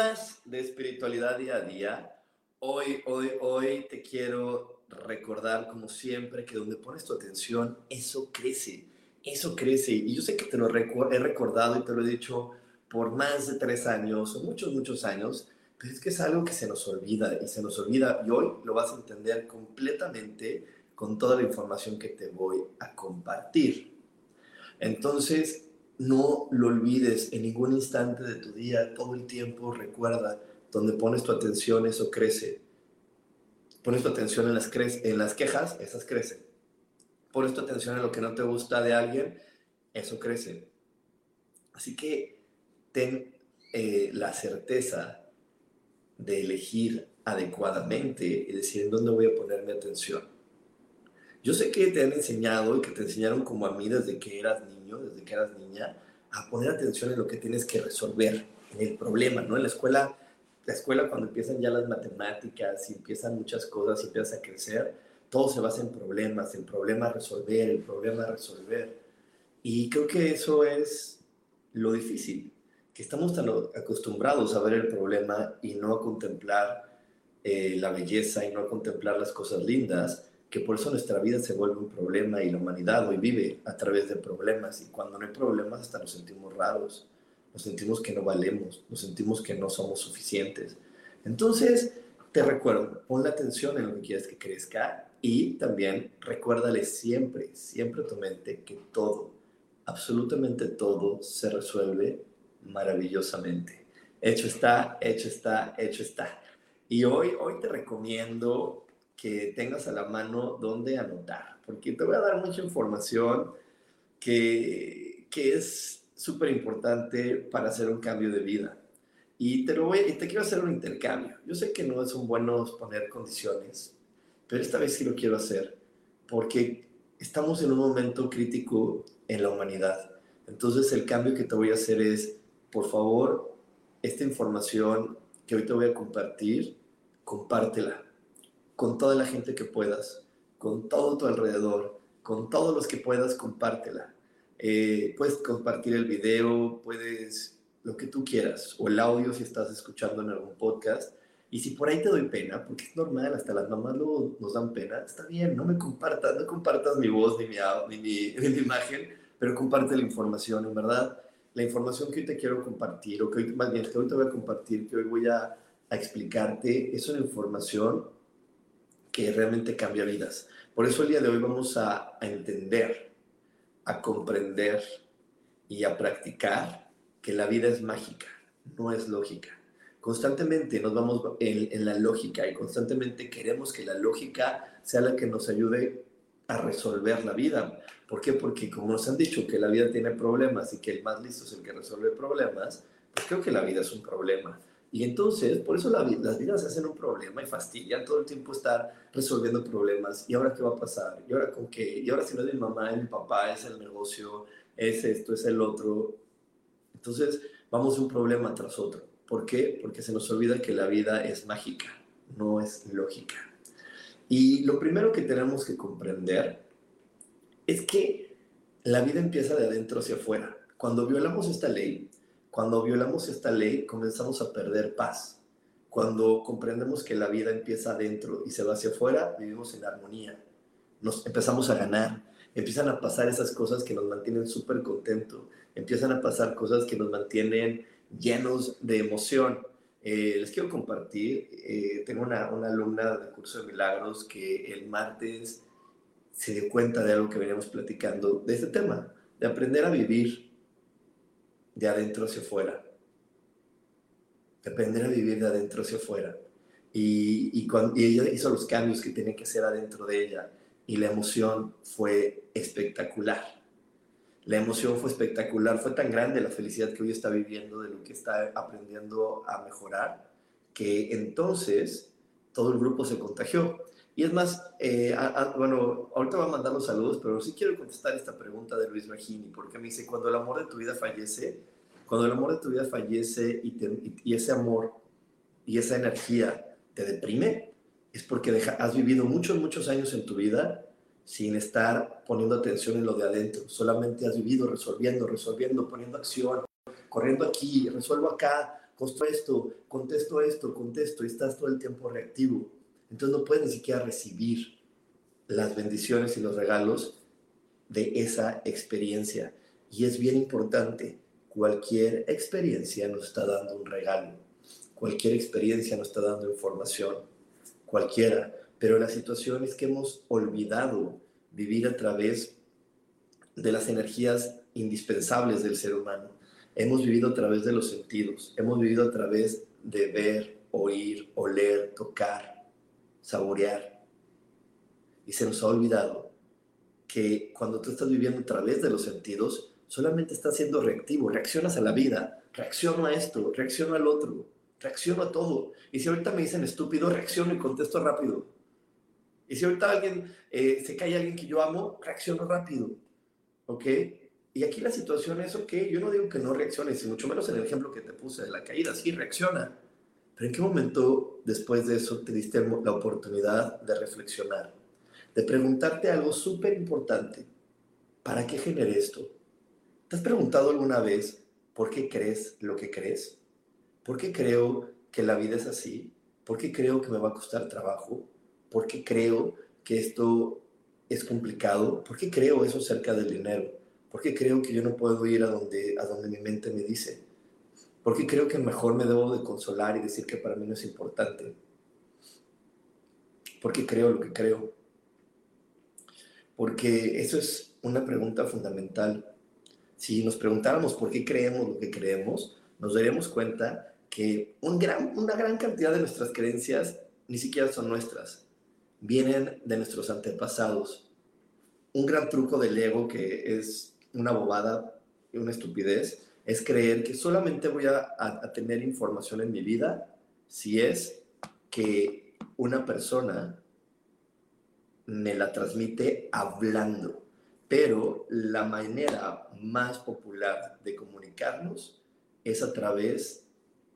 Más de Espiritualidad Día a Día. Hoy, hoy, hoy te quiero recordar, como siempre, que donde pones tu atención, eso crece, eso crece. Y yo sé que te lo he recordado y te lo he dicho por más de tres años o muchos, muchos años, pero es que es algo que se nos olvida y se nos olvida y hoy lo vas a entender completamente con toda la información que te voy a compartir. Entonces, no lo olvides en ningún instante de tu día, todo el tiempo recuerda, donde pones tu atención, eso crece. Pones tu atención en las, quejas, esas crecen. Pones tu atención en lo que no te gusta de alguien, eso crece. Así que ten eh, la certeza de elegir adecuadamente y decir en dónde voy a poner mi atención. Yo sé que te han enseñado y que te enseñaron como a mí desde que eras niño, desde que eras niña, a poner atención en lo que tienes que resolver, en el problema, ¿no? En la escuela, la escuela cuando empiezan ya las matemáticas y empiezan muchas cosas y empiezas a crecer, todo se basa en problemas, en problema a resolver, el problema a resolver. Y creo que eso es lo difícil, que estamos tan acostumbrados a ver el problema y no a contemplar eh, la belleza y no a contemplar las cosas lindas que por eso nuestra vida se vuelve un problema y la humanidad hoy vive a través de problemas y cuando no hay problemas hasta nos sentimos raros, nos sentimos que no valemos, nos sentimos que no somos suficientes. Entonces, te recuerdo, pon la atención en lo que quieres que crezca y también recuérdale siempre, siempre a tu mente que todo, absolutamente todo se resuelve maravillosamente. Hecho está, hecho está, hecho está. Y hoy, hoy te recomiendo que tengas a la mano donde anotar, porque te voy a dar mucha información que, que es súper importante para hacer un cambio de vida. Y te, lo voy, te quiero hacer un intercambio. Yo sé que no son buenos poner condiciones, pero esta vez sí lo quiero hacer, porque estamos en un momento crítico en la humanidad. Entonces el cambio que te voy a hacer es, por favor, esta información que hoy te voy a compartir, compártela con toda la gente que puedas, con todo tu alrededor, con todos los que puedas, compártela. Eh, puedes compartir el video, puedes lo que tú quieras, o el audio si estás escuchando en algún podcast. Y si por ahí te doy pena, porque es normal, hasta las mamás luego nos dan pena, está bien, no me compartas, no compartas mi voz ni mi, ni mi, ni mi imagen, pero comparte la información, en verdad. La información que hoy te quiero compartir, o que hoy, más bien, que hoy te voy a compartir, que hoy voy a, a explicarte, es una información que realmente cambia vidas. Por eso el día de hoy vamos a, entender, a comprender y a practicar que la vida es mágica, no es lógica. Constantemente nos vamos en, la lógica y constantemente queremos que la lógica sea la que nos ayude a resolver la vida. ¿Por qué? Porque como nos han dicho que la vida tiene problemas y que el más listo es el que resuelve problemas, pues creo que la vida es un problema. Y entonces, por eso las vidas se hacen un problema y fastidian todo el tiempo estar resolviendo problemas. ¿Y ahora qué va a pasar? ¿Y ahora con qué? ¿Y ahora si no es mi mamá, es mi papá, es el negocio, es esto, es el otro? Entonces, vamos un problema tras otro. ¿Por qué? Porque se nos olvida que la vida es mágica, no es lógica. Y lo primero que tenemos que comprender es que la vida empieza de adentro hacia afuera. Cuando violamos esta ley, cuando violamos esta ley, comenzamos a perder paz. Cuando comprendemos que la vida empieza adentro y se va hacia afuera, vivimos en armonía. Nos empezamos a ganar. Empiezan a pasar esas cosas que nos mantienen súper contentos. Empiezan a pasar cosas que nos mantienen llenos de emoción. Eh, les quiero compartir, eh, tengo una, una, alumna del curso de milagros que el martes se dio cuenta de algo que veníamos platicando, de este tema, de aprender a vivir de adentro hacia afuera, de aprender a vivir de adentro hacia afuera. Y, y, cuando, y ella hizo los cambios que tenía que hacer adentro de ella y la emoción fue espectacular. La emoción fue espectacular, fue tan grande la felicidad que hoy está viviendo de lo que está aprendiendo a mejorar, que entonces todo el grupo se contagió. Y es más, eh, bueno, ahorita voy a mandar los saludos, pero sí quiero contestar esta pregunta de Luis Magini, porque me dice, cuando el amor de tu vida fallece, cuando el amor de tu vida fallece y, y ese amor y esa energía te deprime, es porque has vivido muchos, muchos años en tu vida sin estar poniendo atención en lo de adentro. Solamente has vivido resolviendo, resolviendo, poniendo acción, corriendo aquí, resuelvo acá, construyo esto, contesto esto, contesto, y estás todo el tiempo reactivo. Entonces no puedes ni siquiera recibir las bendiciones y los regalos de esa experiencia. Y es bien importante, cualquier experiencia nos está dando un regalo, cualquier experiencia nos está dando información, cualquiera. Pero la situación es que hemos olvidado vivir a través de las energías indispensables del ser humano. Hemos vivido a través de los sentidos, hemos vivido a través de ver, oír, oler, tocar, saborear. Y se nos ha olvidado que cuando tú estás viviendo a través de los sentidos, solamente estás siendo reactivo, reaccionas a la vida, reacciono a esto, reacciono al otro, reacciono a todo. Y si ahorita me dicen estúpido, reacciono y contesto rápido. Y si ahorita alguien, eh, se cae alguien que yo amo, reacciono rápido. ¿Ok? Y aquí la situación es, ok, yo no digo que no reacciones, y mucho menos en el ejemplo que te puse de la caída, sí, reacciona. ¿En qué momento después de eso te diste la oportunidad de reflexionar? De preguntarte algo súper importante. ¿Para qué generé esto? ¿Te has preguntado alguna vez por qué crees lo que crees? ¿Por qué creo que la vida es así? ¿Por qué creo que me va a costar trabajo? ¿Por qué creo que esto es complicado? ¿Por qué creo eso acerca del dinero? ¿Por qué creo que yo no puedo ir a donde, a donde mi mente me dice? ¿Por qué creo que mejor me debo de consolar y decir que para mí no es importante? ¿Por qué creo lo que creo? Porque eso es una pregunta fundamental. Si nos preguntáramos por qué creemos lo que creemos, nos daríamos cuenta que un gran, una gran cantidad de nuestras creencias ni siquiera son nuestras vienen de nuestros antepasados. Un gran truco del ego que es una bobada y una estupidez es creer que solamente voy a, tener información en mi vida si es que una persona me la transmite hablando. Pero la manera más popular de comunicarnos es a través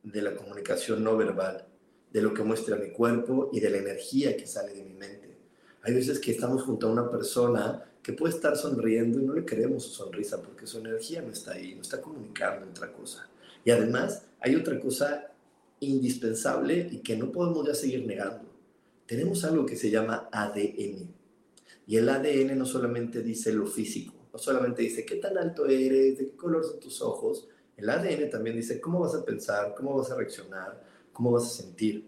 de la comunicación no verbal de lo que muestra mi cuerpo y de la energía que sale de mi mente. Hay veces que estamos junto a una persona que puede estar sonriendo y no le queremos su sonrisa porque su energía no está ahí, no está comunicando otra cosa. Y además hay otra cosa indispensable y que no podemos ya seguir negando. Tenemos algo que se llama ADN. Y el ADN no solamente dice lo físico, no solamente dice qué tan alto eres, de qué color son tus ojos. El ADN también dice cómo vas a pensar, cómo vas a reaccionar, cómo vas a sentir.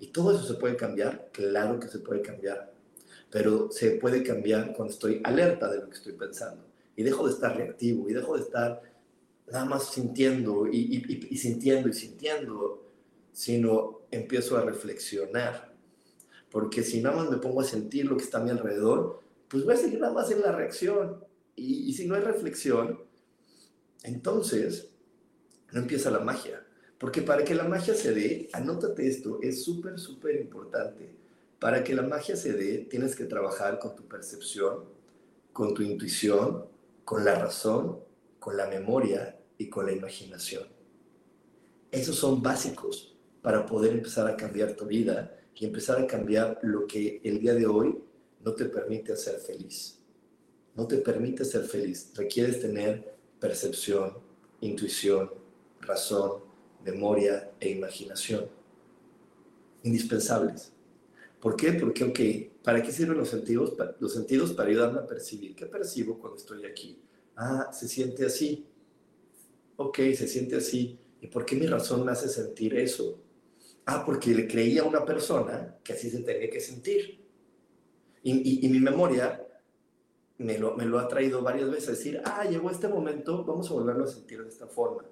¿Y todo eso se puede cambiar? Claro que se puede cambiar. Pero se puede cambiar cuando estoy alerta de lo que estoy pensando. Y dejo de estar reactivo y dejo de estar nada más sintiendo y, sintiendo y sintiendo, sino empiezo a reflexionar. Porque si nada más me pongo a sentir lo que está a mi alrededor, pues voy a seguir nada más en la reacción. Y, y si no hay reflexión, entonces no empieza la magia. Porque para que la magia se dé, anótate esto, es súper, súper importante. Para que la magia se dé, tienes que trabajar con tu percepción, con tu intuición, con la razón, con la memoria y con la imaginación. Esos son básicos para poder empezar a cambiar tu vida y empezar a cambiar lo que el día de hoy no te permite ser feliz. No te permite ser feliz. Requieres tener percepción, intuición, razón, memoria e imaginación. Indispensables. ¿Por qué? Porque, ok, ¿para qué sirven los sentidos? Los sentidos para ayudarme a percibir. ¿Qué percibo cuando estoy aquí? Ah, se siente así. Ok, se siente así. ¿Y por qué mi razón me hace sentir eso? Ah, porque le creía a una persona que así se tenía que sentir. Y, y, mi memoria me lo, me lo, ha traído varias veces a decir, ah, llegó este momento, vamos a volverlo a sentir de esta forma.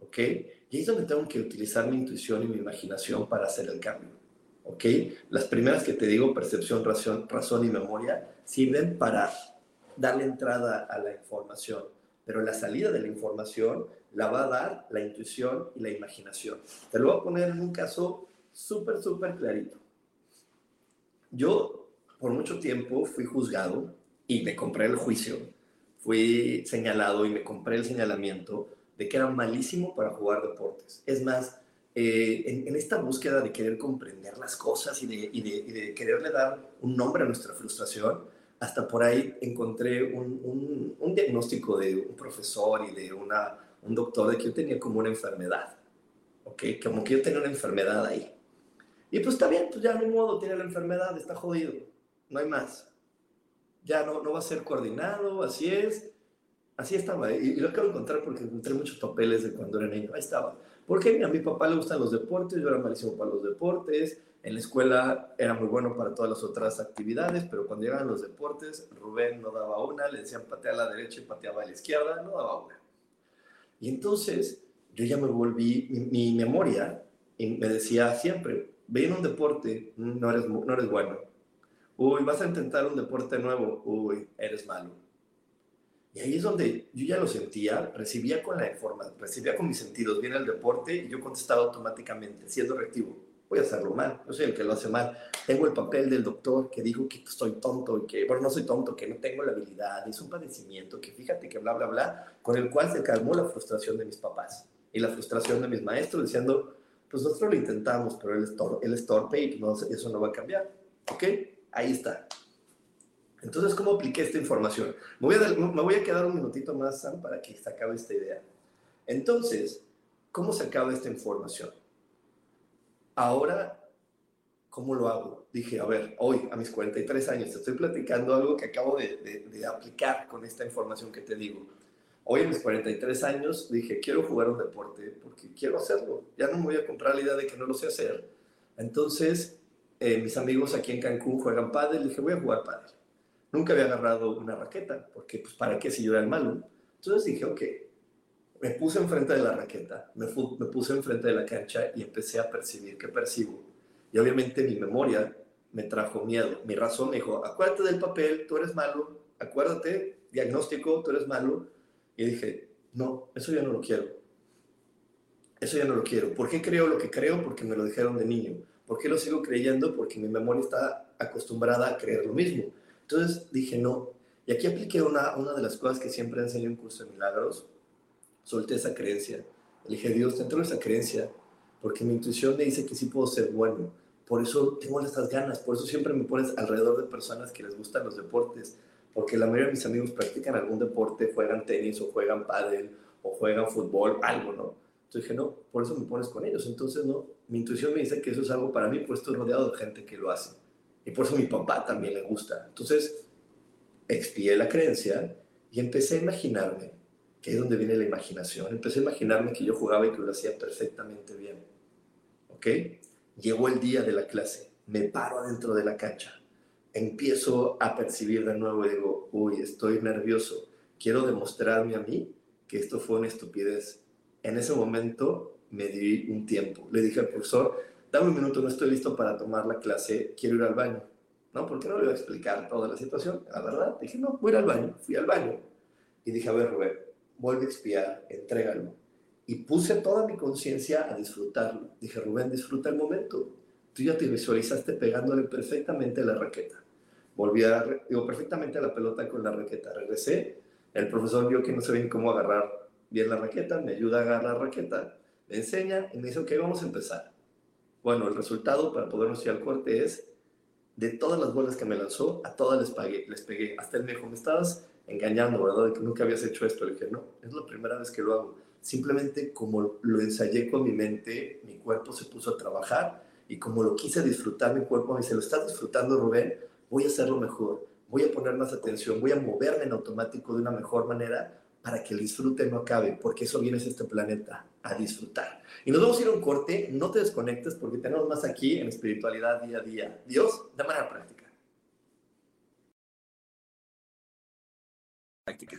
¿Ok? Y ahí es donde tengo que utilizar mi intuición y mi imaginación para hacer el cambio. ¿Ok? Las primeras que te digo, percepción, razón, razón y memoria, sirven para darle entrada a la información, pero la salida de la información la va a dar la intuición y la imaginación. Te lo voy a poner en un caso súper, súper clarito. Yo por mucho tiempo fui juzgado y me compré el juicio. Fui señalado y me compré el señalamiento de que era malísimo para jugar deportes. Es más, eh, en, esta búsqueda de querer comprender las cosas y de, y de, quererle dar un nombre a nuestra frustración, hasta por ahí encontré un, un, diagnóstico de un profesor y de una, un doctor de que yo tenía como una enfermedad, ¿ok? Como que yo tenía una enfermedad ahí. Y pues está bien, pues ya no modo, tiene la enfermedad, está jodido, no hay más. Ya no, no va a ser coordinado, así es. Así estaba, y, lo acabo de encontrar porque encontré muchos papeles de cuando era niño. Ahí estaba. Porque a mi papá le gustan los deportes, yo era malísimo para los deportes. En la escuela era muy bueno para todas las otras actividades, pero cuando llegaban los deportes, Rubén no daba una, le decían patea a la derecha y pateaba a la izquierda, no daba una. Y entonces yo ya me volví, mi, memoria y me decía siempre, ve en un deporte, no eres, no eres bueno. Uy, vas a intentar un deporte nuevo, uy, eres malo y ahí es donde yo ya lo sentía, recibía con la información, recibía con mis sentidos bien el deporte y yo contestaba automáticamente, siendo reactivo. Voy a hacerlo mal, yo soy el que lo hace mal. Tengo el papel del doctor que dijo que estoy tonto y que, bueno, no soy tonto, que no tengo la habilidad, es un padecimiento, que fíjate que bla, bla, bla, con el cual se calmó la frustración de mis papás y la frustración de mis maestros diciendo, pues nosotros lo intentamos, pero él es, torpe, él es torpe y eso no va a cambiar. ¿Ok? Ahí está. Entonces, ¿cómo apliqué esta información? Me voy, a me voy a quedar un minutito más, Sam, para que se acabe esta idea. Entonces, ¿cómo se acaba esta información? Ahora, ¿cómo lo hago? Dije, a ver, hoy, a mis 43 años, te estoy platicando algo que acabo de, de aplicar con esta información que te digo. Hoy, a mis 43 años, dije, quiero jugar un deporte porque quiero hacerlo. Ya no me voy a comprar la idea de que no lo sé hacer. Entonces, eh, mis amigos aquí en Cancún juegan pádel. Dije, voy a jugar pádel. Nunca había agarrado una raqueta, porque pues para qué si yo era el malo. Entonces dije, ok, me puse enfrente de la raqueta, me, me puse enfrente de la cancha y empecé a percibir qué percibo. Y obviamente mi memoria me trajo miedo. Mi razón me dijo, acuérdate del papel, tú eres malo, acuérdate, diagnóstico, tú eres malo. Y dije, no, eso ya no lo quiero. Eso ya no lo quiero. ¿Por qué creo lo que creo? Porque me lo dijeron de niño. ¿Por qué lo sigo creyendo? Porque mi memoria está acostumbrada a creer lo mismo. Entonces dije, no. Y aquí apliqué una, una de las cosas que siempre enseño en Curso de Milagros. Solté esa creencia. Le dije, Dios, te entro esa creencia porque mi intuición me dice que sí puedo ser bueno. Por eso tengo estas ganas. Por eso siempre me pones alrededor de personas que les gustan los deportes. Porque la mayoría de mis amigos practican algún deporte, juegan tenis o juegan pádel o juegan fútbol, algo, ¿no? Entonces dije, no, por eso me pones con ellos. Entonces, no, mi intuición me dice que eso es algo para mí, pues estoy rodeado de gente que lo hace. Y por eso a mi papá también le gusta. Entonces, expié la creencia y empecé a imaginarme, que es donde viene la imaginación, empecé a imaginarme que yo jugaba y que lo hacía perfectamente bien. ¿Ok? Llegó el día de la clase, me paro adentro de la cancha, empiezo a percibir de nuevo y digo, uy, estoy nervioso, quiero demostrarme a mí que esto fue una estupidez. En ese momento me di un tiempo. Le dije al profesor, dame un minuto, no estoy listo para tomar la clase, quiero ir al baño. ¿No? Porque no le voy a explicar toda la situación. La verdad, dije, no, voy al baño. Fui al baño. Y dije, a ver, Rubén, vuelve a expiar, entrégalo. Y puse toda mi conciencia a disfrutarlo. Dije, Rubén, disfruta el momento. Tú ya te visualizaste pegándole perfectamente la raqueta. Volví a, digo, perfectamente a la pelota con la raqueta. Regresé. El profesor vio que no sabía cómo agarrar bien la raqueta. Me ayuda a agarrar la raqueta. Me enseña y me dice, ok, vamos a empezar bueno, el resultado para podernos ir al corte es, de todas las bolas que me lanzó, a todas les, pagué, les pegué. Hasta él me dijo, me estabas engañando, ¿verdad? De que nunca habías hecho esto. Le dije, no, es la primera vez que lo hago. Simplemente como lo ensayé con mi mente, mi cuerpo se puso a trabajar y como lo quise disfrutar, mi cuerpo me dice, ¿lo estás disfrutando, Rubén? Voy a hacerlo mejor, voy a poner más atención, voy a moverme en automático de una mejor manera para que el disfrute no acabe, porque eso vienes a este planeta, a disfrutar. Y nos vamos a ir a un corte, no te desconectes porque tenemos más aquí en espiritualidad día a día. Dios, de manera práctica. Práctica.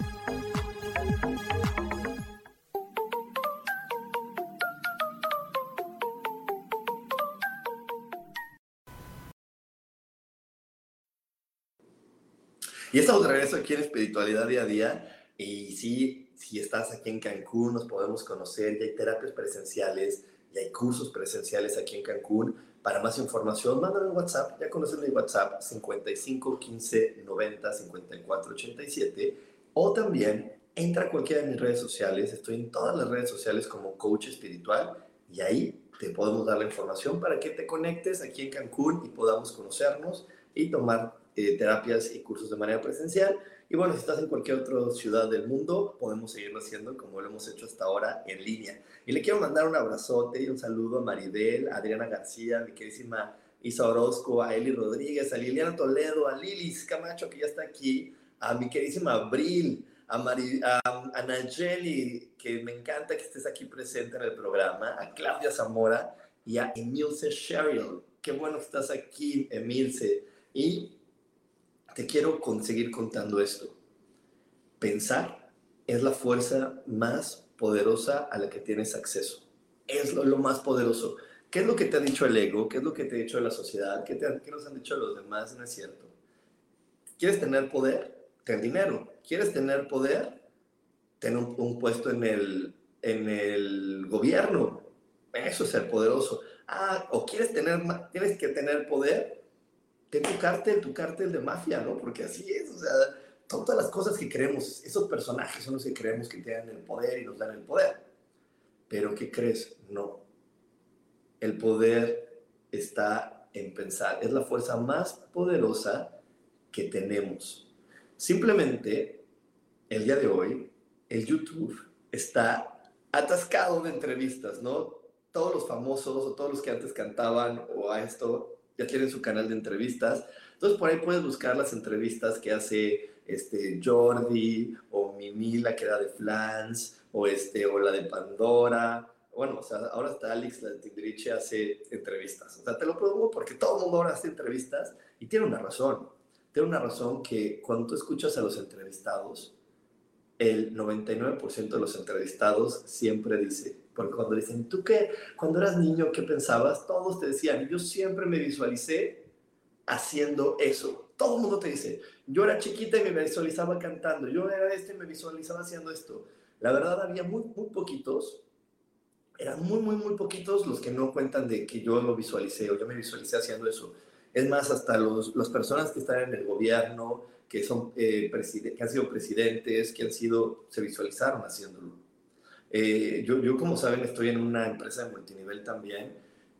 Y estamos de regreso aquí en Espiritualidad Día a Día. Y sí, si estás aquí en Cancún, nos podemos conocer. Ya hay terapias presenciales, y hay cursos presenciales aquí en Cancún. Para más información, mándame un WhatsApp. Ya conoces mi WhatsApp 55 15 90 54 87. O también entra a cualquiera de mis redes sociales. Estoy en todas las redes sociales como coach espiritual. Y ahí te podemos dar la información para que te conectes aquí en Cancún y podamos conocernos y tomar eh, terapias y cursos de manera presencial. Y bueno, si estás en cualquier otra ciudad del mundo, podemos seguirlo haciendo como lo hemos hecho hasta ahora en línea. Y le quiero mandar un abrazote y un saludo a Maribel, a Adriana García, mi queridísima Isa Orozco, a Eli Rodríguez, a Liliana Toledo, a Lilis Camacho, que ya está aquí, a mi queridísima Abril, a, Mari, a, a Nayeli, que me encanta que estés aquí presente en el programa, a Claudia Zamora y a Emilce Sheryl. Qué bueno que estás aquí, Emilce. Y te quiero conseguir contando esto. Pensar es la fuerza más poderosa a la que tienes acceso. Es lo, más poderoso. ¿Qué es lo que te ha dicho el ego? ¿Qué es lo que te ha dicho la sociedad? ¿Qué, te, qué nos han dicho los demás? No es cierto. ¿Quieres tener poder? Ten dinero. ¿Quieres tener poder? Ten un, puesto en el, en el gobierno. Eso es ser poderoso. Ah, o quieres tener, tienes que tener poder ten tu cártel, tu cártel de mafia, ¿no? Porque así es, o sea, todas las cosas que creemos, esos personajes son los que creemos que tienen el poder y nos dan el poder. Pero ¿qué crees? No. El poder está en pensar. Es la fuerza más poderosa que tenemos. Simplemente, el día de hoy, el YouTube está atascado de entrevistas, ¿no? Todos los famosos o todos los que antes cantaban o a esto ya tienen su canal de entrevistas. Entonces por ahí puedes buscar las entrevistas que hace este Jordi o Mimi, la que era de Flans, o, este, o la de Pandora. Bueno, o sea, ahora está Alex, la de Timbiriche, hace entrevistas. O sea, te lo pongo porque todo el mundo ahora hace entrevistas y tiene una razón. Tiene una razón que cuando tú escuchas a los entrevistados, el 99% de los entrevistados siempre dice, porque cuando dicen, ¿tú qué? Cuando eras niño, ¿qué pensabas? Todos te decían, yo siempre me visualicé haciendo eso. Todo el mundo te dice, yo era chiquita y me visualizaba cantando, yo era este y me visualizaba haciendo esto. La verdad, había muy, muy poquitos, eran muy, muy, muy poquitos los que no cuentan de que yo lo visualicé o yo me visualicé haciendo eso. Es más, hasta los, las personas que están en el gobierno, que, son, eh, que han sido presidentes, que han sido, se visualizaron haciéndolo. Eh, yo, yo, como saben, estoy en una empresa de multinivel también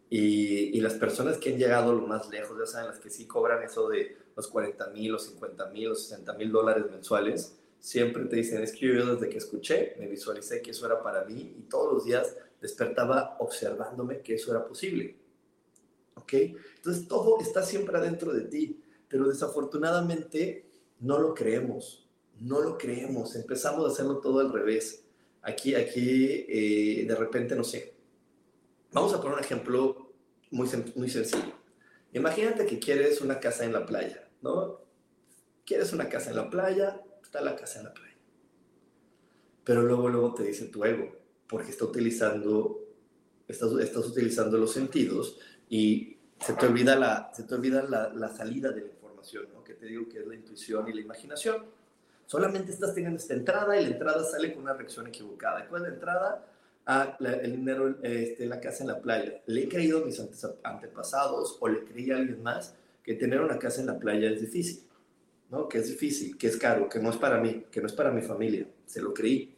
y, y, las personas que han llegado lo más lejos, ya saben, las que sí cobran eso de los 40 mil, los 50 mil, los 60 mil dólares mensuales, siempre te dicen, es que yo desde que escuché, me visualicé que eso era para mí y todos los días despertaba observándome que eso era posible. ¿Ok? Entonces todo está siempre adentro de ti, pero desafortunadamente no lo creemos, no lo creemos, empezamos a hacerlo todo al revés. Aquí, aquí, eh, de repente, no sé. Vamos a poner un ejemplo muy, muy sencillo. Imagínate que quieres una casa en la playa, ¿no? Quieres una casa en la playa, está la casa en la playa. Pero luego, luego te dice tu ego, porque está utilizando, estás, estás utilizando los sentidos y se te olvida la, se te olvida la, la salida de la ¿no? Que te digo que es la intuición y la imaginación. Solamente estás teniendo esta entrada y la entrada sale con una reacción equivocada. ¿Cuál es la entrada? Ah, el dinero, este, la casa en la playa. Le he creído a mis antepasados o le creí a alguien más que tener una casa en la playa es difícil, ¿no? Que es difícil, que es caro, que no es para mí, que no es para mi familia. Se lo creí.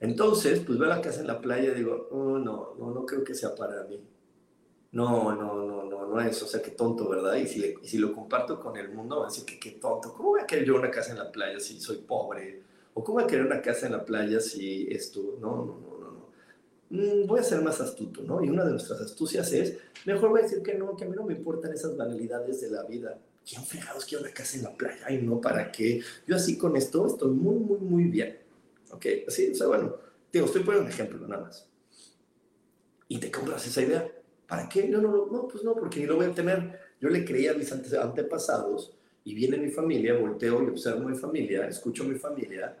Entonces, pues veo la casa en la playa y digo, oh, no, no, no creo que sea para mí. No, no, no, no, no es, o sea, qué tonto, ¿verdad? Y si, si lo comparto con el mundo, van a decir que qué tonto, ¿cómo voy a querer yo una casa en la playa si soy pobre? ¿O cómo voy a querer una casa en la playa si esto? No, no, no, no, no. Mm, voy a ser más astuto, ¿no? Y una de nuestras astucias es, mejor voy a decir que no, que a mí no me importan esas banalidades de la vida. ¿Quién fregados quiere una casa en la playa? Ay, no, ¿para qué? Yo así con esto estoy muy, muy, muy bien. ¿Ok? Así, o sea, bueno, digo, estoy poniendo un ejemplo nada más. Y te compras esa idea ¿Para qué? No, no, no, no, pues no, porque lo voy a tener. Yo le creía a mis antepasados y viene mi familia, volteo y observo mi familia, escucho a mi familia,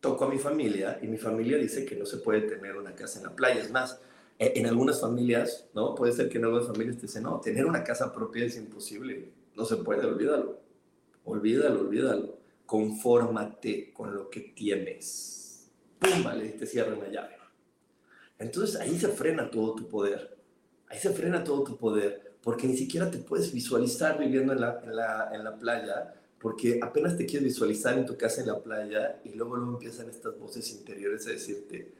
toco a mi familia y mi familia dice que no se puede tener una casa en la playa. Es más, e, en algunas familias, ¿no? Puede ser que en algunas familias te dicen, no, tener una casa propia es imposible, no se puede, olvídalo, olvídalo, olvídalo. Confórmate con lo que tienes. ¡Pum! Vale, te cierra una llave. Entonces ahí se frena todo tu poder ahí se frena todo tu poder, porque ni siquiera te puedes visualizar viviendo en la, en la, en la playa, porque apenas te quieres visualizar en tu casa en la playa y luego, luego empiezan estas voces interiores a decirte,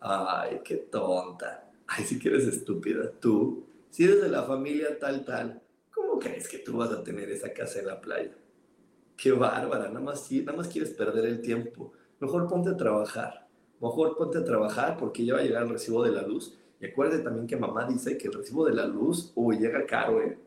ay, qué tonta, ay, si que eres estúpida, tú, si eres de la familia tal, tal, ¿cómo crees que tú vas a tener esa casa en la playa? Qué bárbara, nada más, nada más quieres perder el tiempo. Mejor ponte a trabajar, mejor ponte a trabajar porque ya va a llegar el recibo de la luz y acuérdate también que mamá dice que el recibo de la luz, uy, llega caro, ¿eh?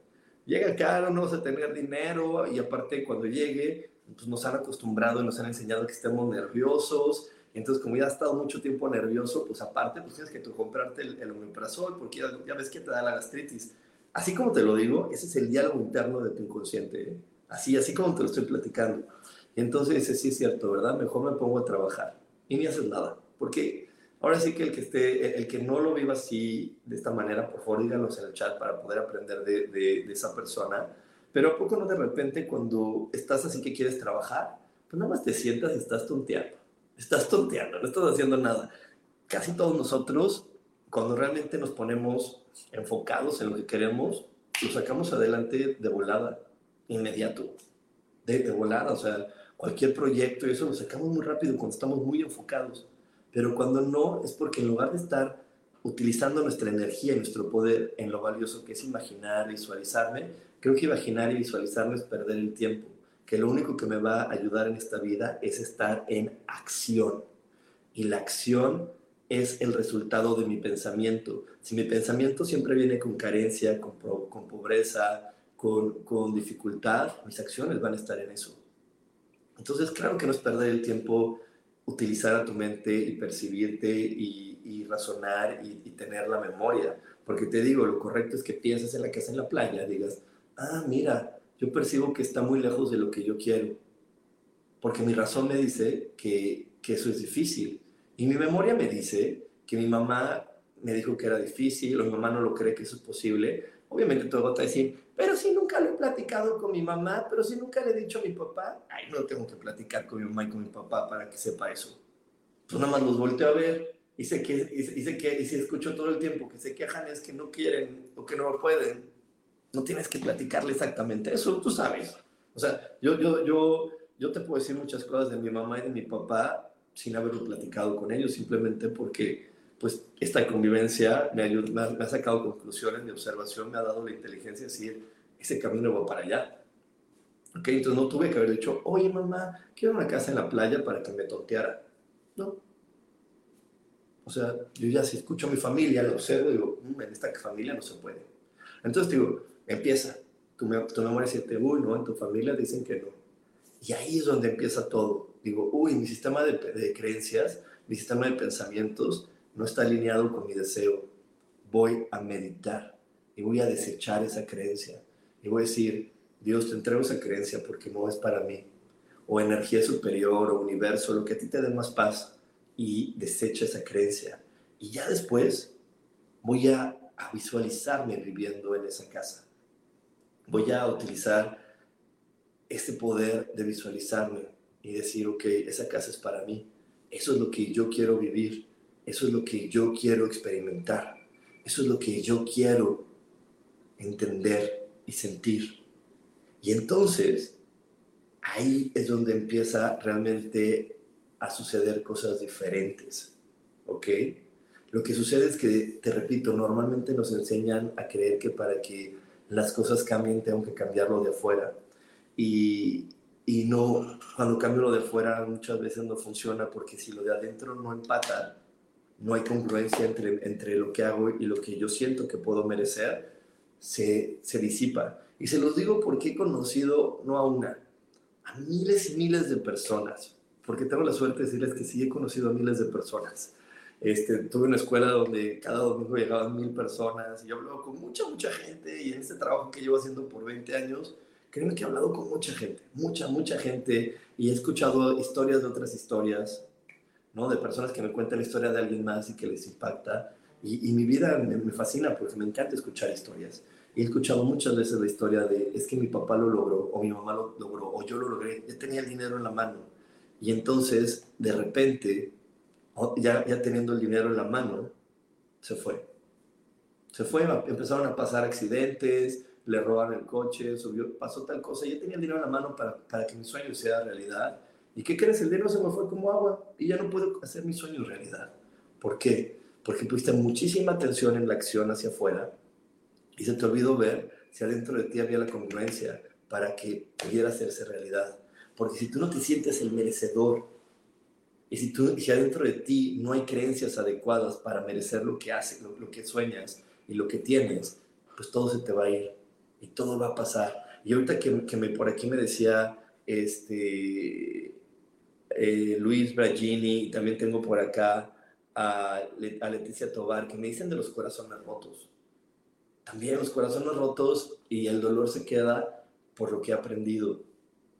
Llega caro, no vas a tener dinero y aparte cuando llegue, pues nos han acostumbrado y nos han enseñado que estemos nerviosos. Entonces, como ya has estado mucho tiempo nervioso, pues aparte, pues tienes que tú comprarte el, el omeprazol porque ya, ves que te da la gastritis. Así como te lo digo, ese es el diálogo interno de tu inconsciente. ¿eh? Así, así como te lo estoy platicando. Entonces ese sí es cierto, ¿verdad? Mejor me pongo a trabajar y ni haces nada. Porque Ahora sí que el que esté, el que no lo viva así, de esta manera, por favor díganos en el chat para poder aprender de, de, esa persona. Pero a poco no de repente cuando estás así que quieres trabajar, pues nada más te sientas y estás tonteando. Estás tonteando, no estás haciendo nada. Casi todos nosotros, cuando realmente nos ponemos enfocados en lo que queremos, lo sacamos adelante de volada, inmediato, de, de volada. O sea, cualquier proyecto y eso lo sacamos muy rápido cuando estamos muy enfocados. Pero cuando no, es porque en lugar de estar utilizando nuestra energía y nuestro poder en lo valioso que es imaginar, visualizarme, creo que imaginar y visualizarme es perder el tiempo, que lo único que me va a ayudar en esta vida es estar en acción. Y la acción es el resultado de mi pensamiento. Si mi pensamiento siempre viene con carencia, con, con pobreza, con, con dificultad, mis acciones van a estar en eso. Entonces, claro que no es perder el tiempo utilizar a tu mente y percibirte y, razonar y, tener la memoria. Porque te digo, lo correcto es que pienses en la casa en la playa, digas, ah, mira, yo percibo que está muy lejos de lo que yo quiero. Porque mi razón me dice que, que eso es difícil. Y mi memoria me dice que mi mamá me dijo que era difícil, o mi mamá no lo cree que eso es posible. Obviamente todo va a decir, pero si nunca lo he platicado con mi mamá, pero si nunca le he dicho a mi papá, ay, no tengo que platicar con mi mamá y con mi papá para que sepa eso. Pues nada más los volteo a ver y sé que, y, sé que, y si escucho todo el tiempo que se quejan es que no quieren o que no pueden, no tienes que platicarle exactamente eso, tú sabes. O sea, yo, yo, yo, yo te puedo decir muchas cosas de mi mamá y de mi papá sin haberlo platicado con ellos, simplemente porque pues esta convivencia me, me, ha, sacado conclusiones, mi observación me ha dado la inteligencia de decir, ese camino va para allá. ¿Ok? Entonces no tuve que haber dicho, oye mamá, quiero una casa en la playa para que me tonteara. No. O sea, yo ya si escucho a mi familia, lo sé, digo, mm, en esta familia no se puede. Entonces digo, empieza. Tu, tu memoria dice, uy, no, en tu familia dicen que no. Y ahí es donde empieza todo. Digo, uy, mi sistema de creencias, mi sistema de pensamientos no está alineado con mi deseo. Voy a meditar y voy a desechar esa creencia. Y voy a decir, Dios, te entrego esa creencia porque no es para mí. O energía superior o universo, lo que a ti te dé más paz. Y desecha esa creencia. Y ya después voy a, visualizarme viviendo en esa casa. Voy a utilizar ese poder de visualizarme y decir, ok, esa casa es para mí. Eso es lo que yo quiero vivir. Eso es lo que yo quiero experimentar. Eso es lo que yo quiero entender y sentir. Y entonces, ahí es donde empieza realmente a suceder cosas diferentes. ¿Ok? Lo que sucede es que, te repito, normalmente nos enseñan a creer que para que las cosas cambien tengo que cambiarlo de afuera. Y, y no, cuando cambio lo de afuera muchas veces no funciona porque si lo de adentro no empata, no hay congruencia entre, entre lo que hago y lo que yo siento que puedo merecer, se, se disipa. Y se los digo porque he conocido, no a una, a miles y miles de personas, porque tengo la suerte de decirles que sí he conocido a miles de personas. Este, tuve una escuela donde cada domingo llegaban mil personas y yo hablaba con mucha, mucha gente y en este trabajo que llevo haciendo por 20 años, créeme que he hablado con mucha gente, mucha, mucha gente y he escuchado historias de otras historias, ¿no? De personas que me cuentan la historia de alguien más y que les impacta. Y, mi vida me, me, fascina porque me encanta escuchar historias. Y he escuchado muchas veces la historia de, es que mi papá lo logró, o mi mamá lo logró, o yo lo logré, ya tenía el dinero en la mano. Y entonces, de repente, ya, ya teniendo el dinero en la mano, se fue. Se fue, empezaron a pasar accidentes, le roban el coche, subió, pasó tal cosa. Yo tenía el dinero en la mano para, para que mi sueño sea realidad. ¿Y qué crees? El dinero se me fue como agua y ya no puedo hacer mi sueño realidad. ¿Por qué? Porque pusiste muchísima atención en la acción hacia afuera y se te olvidó ver si adentro de ti había la congruencia para que pudiera hacerse realidad. Porque si tú no te sientes el merecedor y si, tú, si adentro de ti no hay creencias adecuadas para merecer lo que haces, lo, lo, que sueñas y lo que tienes, pues todo se te va a ir y todo va a pasar. Y ahorita que, que me, por aquí me decía este, eh, Luis Bragini, también tengo por acá a, Leticia Tobar, que me dicen de los corazones rotos. También los corazones rotos y el dolor se queda por lo que he aprendido,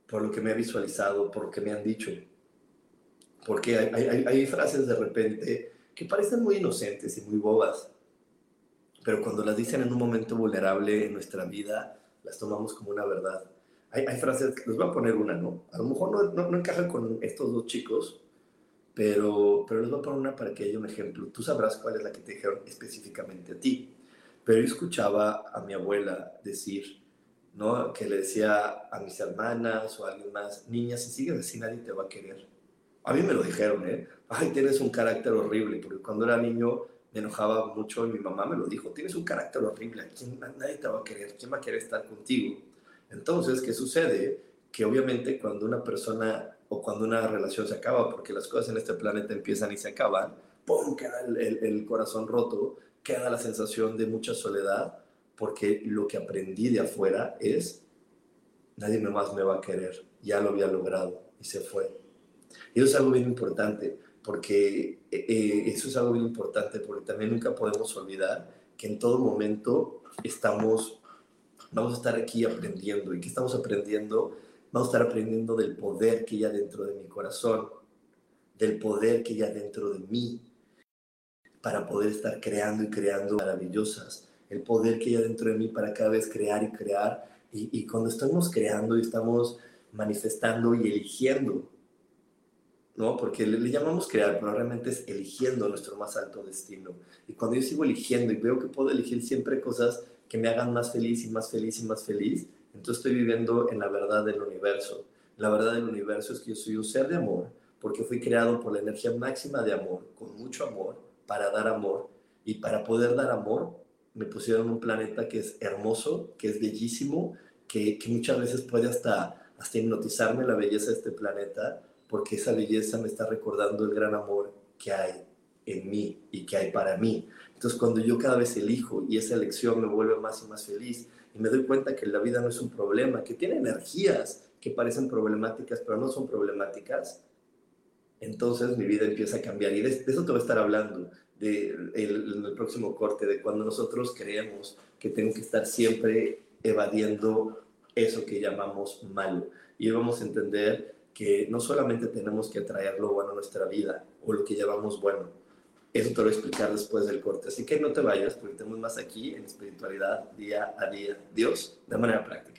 por lo que me he visualizado, por lo que me han dicho. Porque hay frases de repente que parecen muy inocentes y muy bobas, pero cuando las dicen en un momento vulnerable en nuestra vida, las tomamos como una verdad. Hay, hay frases, les voy a poner una, ¿no? A lo mejor no, no, no encajan con estos dos chicos, pero, pero les voy a poner una para que haya un ejemplo. Tú sabrás cuál es la que te dijeron específicamente a ti. Pero yo escuchaba a mi abuela decir, ¿no? Que le decía a mis hermanas o a alguien más, niña, si sigues así nadie te va a querer. A mí me lo dijeron, ¿eh? Ay, tienes un carácter horrible, porque cuando era niño me enojaba mucho y mi mamá me lo dijo, tienes un carácter horrible, ¿quién, nadie te va a querer, ¿quién va a querer estar contigo? Entonces, ¿qué sucede? Que obviamente cuando una persona o cuando una relación se acaba, porque las cosas en este planeta empiezan y se acaban, ¡pum! queda el, corazón roto, queda la sensación de mucha soledad, porque lo que aprendí de afuera es, nadie más me va a querer, ya lo había logrado y se fue. Y eso es algo bien importante, porque eh, eso es algo bien importante, porque también nunca podemos olvidar que en todo momento estamos, vamos a estar aquí aprendiendo. ¿Y qué estamos aprendiendo? Vamos a estar aprendiendo del poder que hay dentro de mi corazón, del poder que hay dentro de mí, para poder estar creando y creando maravillosas, el poder que hay dentro de mí para cada vez crear y crear. Y, y cuando estamos creando y estamos manifestando y eligiendo ¿no? Porque le, le, llamamos crear, pero realmente es eligiendo nuestro más alto destino. Y cuando yo sigo eligiendo y veo que puedo elegir siempre cosas que me hagan más feliz y más feliz y más feliz, entonces estoy viviendo en la verdad del universo. La verdad del universo es que yo soy un ser de amor, porque fui creado por la energía máxima de amor, con mucho amor, para dar amor. Y para poder dar amor, me pusieron un planeta que es hermoso, que es bellísimo, que, que muchas veces puede hasta, hasta hipnotizarme la belleza de este planeta, porque esa belleza me está recordando el gran amor que hay en mí y que hay para mí. Entonces, cuando yo cada vez elijo y esa elección me vuelve más y más feliz y me doy cuenta que la vida no es un problema, que tiene energías que parecen problemáticas, pero no son problemáticas, entonces mi vida empieza a cambiar. Y de, eso te voy a estar hablando de, en el próximo corte, de cuando nosotros creemos que tengo que estar siempre evadiendo eso que llamamos malo. Y vamos a entender que no solamente tenemos que atraer lo bueno a nuestra vida o lo que llamamos bueno, eso te lo voy a explicar después del corte. Así que no te vayas porque tenemos más aquí en espiritualidad día a día. Dios, de manera práctica.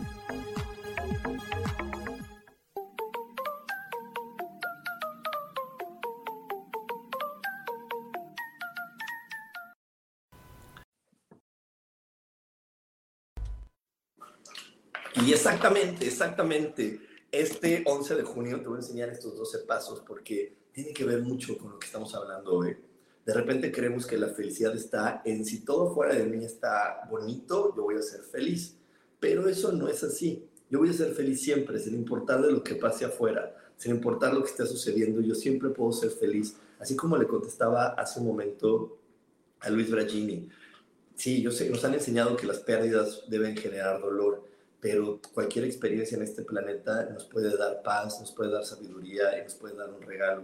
Exactamente, exactamente. Este 11 de junio te voy a enseñar estos 12 pasos porque tiene que ver mucho con lo que estamos hablando hoy. De repente creemos que la felicidad está en si todo fuera de mí está bonito, yo voy a ser feliz. Pero eso no es así. Yo voy a ser feliz siempre, sin importar de lo que pase afuera, sin importar lo que esté sucediendo, yo siempre puedo ser feliz. Así como le contestaba hace un momento a Luis Bragini. Sí, yo sé, nos han enseñado que las pérdidas deben generar dolor, pero cualquier experiencia en este planeta nos puede dar paz, nos puede dar sabiduría y nos puede dar un regalo.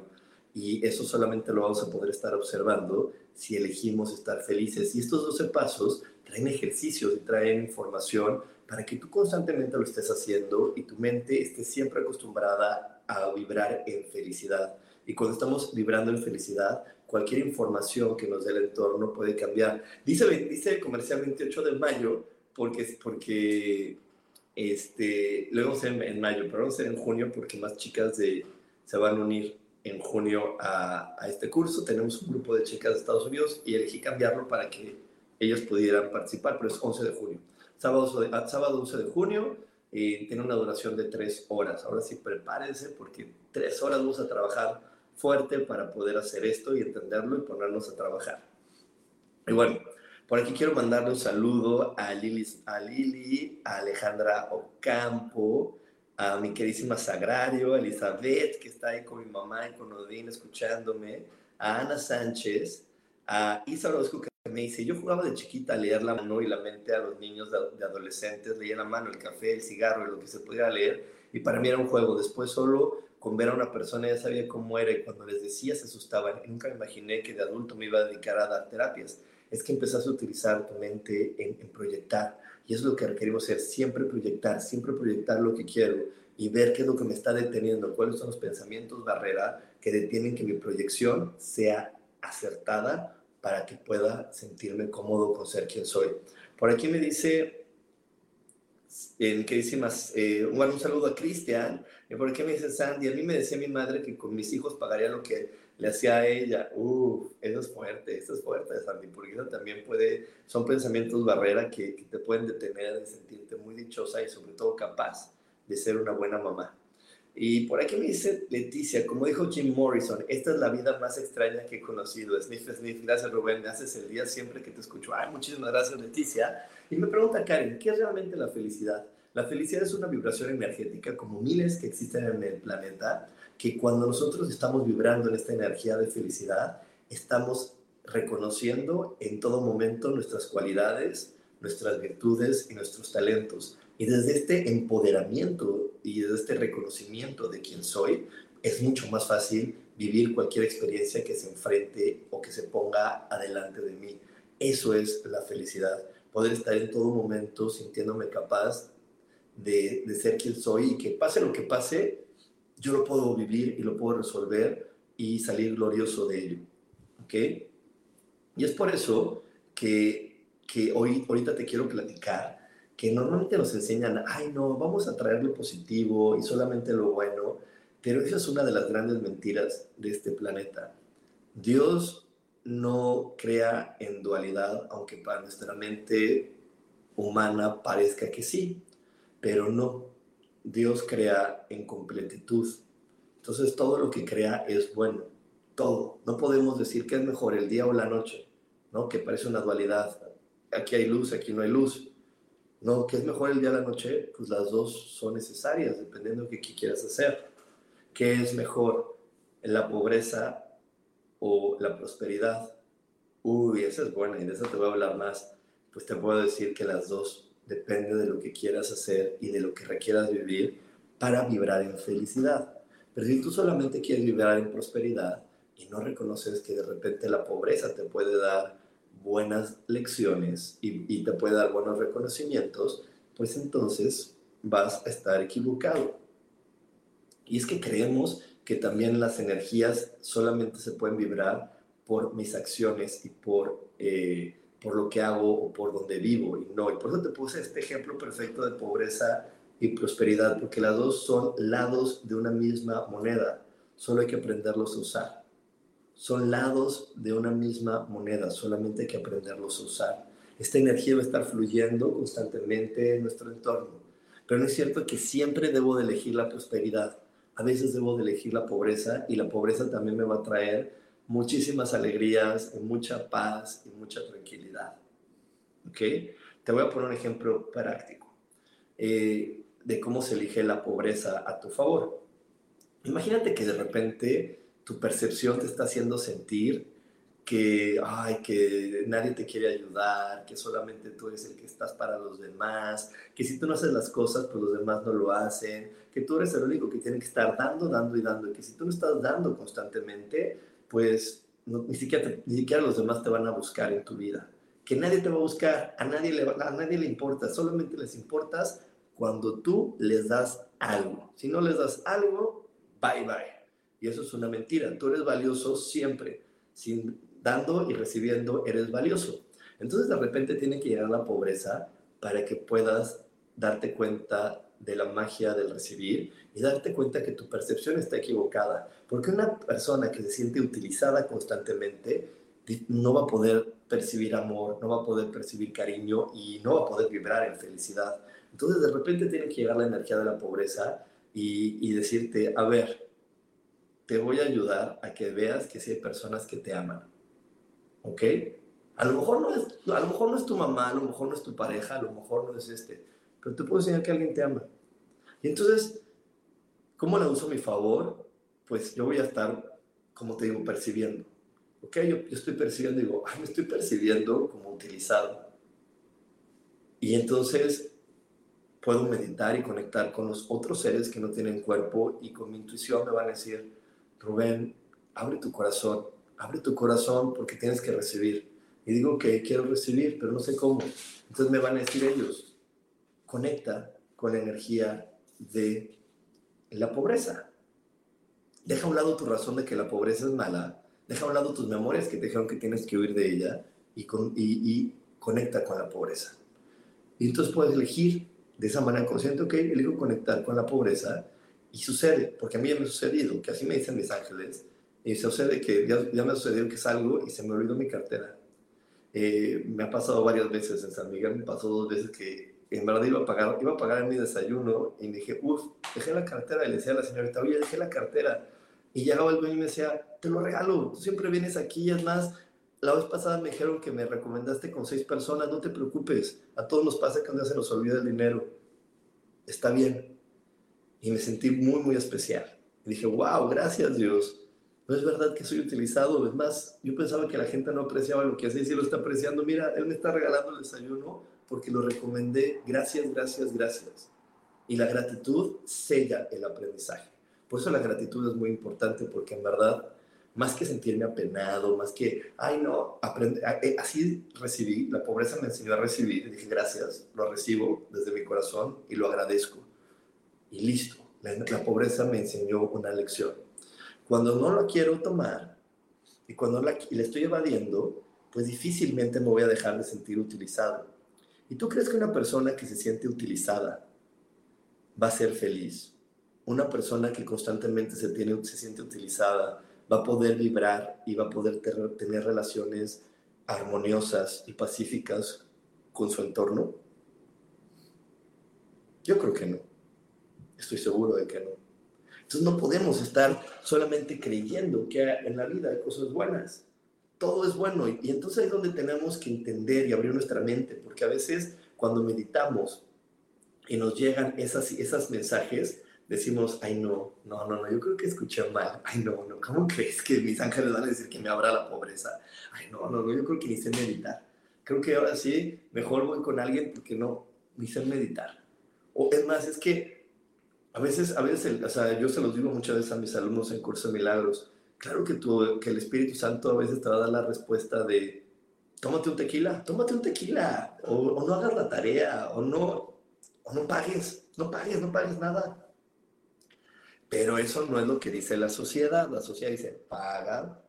Y eso solamente lo vamos a poder estar observando si elegimos estar felices. Y estos 12 pasos traen ejercicios y traen información para que tú constantemente lo estés haciendo y tu mente esté siempre acostumbrada a vibrar en felicidad. Y cuando estamos vibrando en felicidad, cualquier información que nos dé el entorno puede cambiar. Dice, dice el comercial 28 de mayo, porque, porque este, lo vamos a hacer en mayo, pero vamos a hacer en junio porque más chicas de, se van a unir en junio a, a, este curso. Tenemos un grupo de chicas de Estados Unidos y elegí cambiarlo para que ellos pudieran participar, pero es 11 de junio. Sábado, sábado 11 de junio eh, tiene una duración de tres horas. Ahora sí, prepárense porque tres horas vamos a trabajar fuerte para poder hacer esto y entenderlo y ponernos a trabajar. Y bueno, por aquí quiero mandarle un saludo a Lili, a, Alejandra Ocampo, a mi queridísima Sagrario, a Elizabeth, que está ahí con mi mamá con Odín escuchándome, a Ana Sánchez, a Isa Orozco que me dice, yo jugaba de chiquita a leer la mano y la mente a los niños de, adolescentes, leía la mano, el café, el cigarro y lo que se pudiera leer, y para mí era un juego. Después solo con ver a una persona ya sabía cómo era y cuando les decía se asustaban. Nunca me imaginé que de adulto me iba a dedicar a dar terapias. Es que empezás a utilizar tu mente en, proyectar. Y es lo que requerimos hacer, siempre proyectar, siempre proyectar lo que quiero y ver qué es lo que me está deteniendo, cuáles son los pensamientos barrera que detienen que mi proyección sea acertada para que pueda sentirme cómodo con ser quien soy. Por aquí me dice, en queridísimas, eh, bueno, un saludo a Cristian. ¿Por aquí me dice Sandy? A mí me decía mi madre que con mis hijos pagaría lo que le hacía a ella. Uf, eso es fuerte, eso es fuerte, Sandy, porque eso también puede, son pensamientos barrera que, que te pueden detener de sentirte muy dichosa y sobre todo capaz de ser una buena mamá. Y por aquí me dice Leticia, como dijo Jim Morrison, esta es la vida más extraña que he conocido. Sniff, sniff, gracias Rubén, me haces el día siempre que te escucho. Ay, muchísimas gracias Leticia. Y me pregunta Karen, ¿qué es realmente la felicidad? La felicidad es una vibración energética como miles que existen en el planeta, que cuando nosotros estamos vibrando en esta energía de felicidad, estamos reconociendo en todo momento nuestras cualidades, nuestras virtudes y nuestros talentos. Y desde este empoderamiento y desde este reconocimiento de quién soy, es mucho más fácil vivir cualquier experiencia que se enfrente o que se ponga adelante de mí. Eso es la felicidad, poder estar en todo momento sintiéndome capaz de, de ser quien soy y que pase lo que pase, yo lo puedo vivir y lo puedo resolver y salir glorioso de ello. ¿Ok? Y es por eso que, que hoy, ahorita te quiero platicar que normalmente nos enseñan, ay no, vamos a traer lo positivo y solamente lo bueno, pero esa es una de las grandes mentiras de este planeta. Dios no crea en dualidad, aunque para nuestra mente humana parezca que sí, pero no. Dios crea en completitud. Entonces todo lo que crea es bueno, todo. No podemos decir que es mejor el día o la noche, ¿no? Que parece una dualidad. Aquí hay luz, aquí no hay luz. No, ¿qué es mejor el día o la noche? Pues las dos son necesarias, dependiendo de qué quieras hacer. ¿Qué es mejor, la pobreza o la prosperidad? Uy, esa es buena y de esa te voy a hablar más. Pues te puedo decir que las dos depende de lo que quieras hacer y de lo que requieras vivir para vibrar en felicidad. Pero si tú solamente quieres vibrar en prosperidad y no reconoces que de repente la pobreza te puede dar buenas lecciones y, te puede dar buenos reconocimientos, pues entonces vas a estar equivocado. Y es que creemos que también las energías solamente se pueden vibrar por mis acciones y por, eh, por lo que hago o por donde vivo. Y no, y por eso te puse este ejemplo perfecto de pobreza y prosperidad, porque las dos son lados de una misma moneda, solo hay que aprenderlos a usar son lados de una misma moneda, solamente hay que aprenderlos a usar. Esta energía va a estar fluyendo constantemente en nuestro entorno, pero no es cierto que siempre debo de elegir la prosperidad. A veces debo de elegir la pobreza y la pobreza también me va a traer muchísimas alegrías, mucha paz y mucha tranquilidad. ¿Ok? Te voy a poner un ejemplo práctico eh, de cómo se elige la pobreza a tu favor. Imagínate que de repente tu percepción te está haciendo sentir que, ay, que nadie te quiere ayudar, que solamente tú eres el que estás para los demás, que si tú no haces las cosas, pues los demás no lo hacen, que tú eres el único que tiene que estar dando, dando y dando, y que si tú no estás dando constantemente, pues ni, siquiera ni siquiera los demás te van a buscar en tu vida. Que nadie te va a buscar, a nadie le, a nadie le importa, solamente les importas cuando tú les das algo. Si no les das algo, bye bye. Y eso es una mentira. Tú eres valioso siempre. Sin dando y recibiendo, eres valioso. Entonces de repente tiene que llegar la pobreza para que puedas darte cuenta de la magia del recibir y darte cuenta que tu percepción está equivocada. Porque una persona que se siente utilizada constantemente no va a poder percibir amor, no va a poder percibir cariño y no va a poder vibrar en felicidad. Entonces de repente tiene que llegar la energía de la pobreza y, y decirte, a ver, te voy a ayudar a que veas que sí hay personas que te aman. ¿Ok? A lo, mejor no es, a lo mejor no es tu mamá, a lo mejor no es tu pareja, a lo mejor no es este, pero te puedo enseñar que alguien te ama. Y entonces, ¿cómo la uso a mi favor? Pues yo voy a estar, como te digo, percibiendo. ok, yo, yo estoy percibiendo, digo, ay, me estoy percibiendo como utilizado. Y entonces puedo meditar y conectar con los otros seres que no tienen cuerpo y con mi intuición me van a decir, Rubén, abre tu corazón, abre tu corazón porque tienes que recibir. Y digo que quiero recibir, pero no sé cómo. Entonces me van a decir ellos, conecta con la energía de la pobreza. Deja a un lado tu razón de que la pobreza es mala, deja a un lado tus memorias que te dijeron que tienes que huir de ella y, con, y, conecta con la pobreza. Y entonces puedes elegir de esa manera consciente, ok, elijo conectar con la pobreza y sucede, porque a mí ya me ha sucedido, que así me dicen mis ángeles, y sucede que ya, me ha sucedido que salgo y se me olvidó mi cartera. Eh, me ha pasado varias veces en San Miguel, me pasó dos veces que en verdad iba a pagar, iba a pagar mi desayuno y dije, uff, dejé la cartera. Y le decía a la señorita, oye, dejé la cartera. Y llegaba el dueño y me decía, te lo regalo, tú siempre vienes aquí. Es más, la vez pasada me dijeron que me recomendaste con seis personas, no te preocupes, a todos nos pasa que un día se nos olvida el dinero. Está bien. Y me sentí muy, muy especial. Y dije, wow, gracias Dios. No es verdad que soy utilizado. Es más, yo pensaba que la gente no apreciaba lo que hace y si lo está apreciando. Mira, él me está regalando el desayuno porque lo recomendé. Gracias, gracias, gracias. Y la gratitud sella el aprendizaje. Por eso la gratitud es muy importante porque en verdad, más que sentirme apenado, más que, ay no, aprende, eh, así recibí, la pobreza me enseñó a recibir y dije gracias, lo recibo desde mi corazón y lo agradezco. Y listo, la, la pobreza me enseñó una lección. Cuando no la quiero tomar y cuando la, la estoy evadiendo, pues difícilmente me voy a dejar de sentir utilizado ¿Y tú crees que una persona que se siente utilizada va a ser feliz? Una persona que constantemente se, tiene, se siente utilizada va a poder vibrar y va a poder tener relaciones armoniosas y pacíficas con su entorno? Yo creo que no. Estoy seguro de que no. Entonces no podemos estar solamente creyendo que en la vida hay cosas buenas todo es bueno. Y, entonces es donde tenemos que entender y abrir nuestra mente, porque a veces cuando meditamos y nos llegan esas, esas mensajes, decimos, ay no, no, no, no, yo creo que escuché mal, ay no, no, ¿cómo crees que mis ángeles van a decir que me abra la pobreza? Ay no, no, no, yo creo que ni sé meditar. Creo que ahora sí, mejor voy con alguien porque no, ni sé meditar. O es más, es que a veces, a veces, o sea, yo se los digo muchas veces a mis alumnos en Curso de Milagros, Claro que, tú, que el Espíritu Santo a veces te va a dar la respuesta de, tómate un tequila, tómate un tequila, o, no hagas la tarea, o no, o no pagues, no pagues, no pagues nada. Pero eso no es lo que dice la sociedad. La sociedad dice, paga,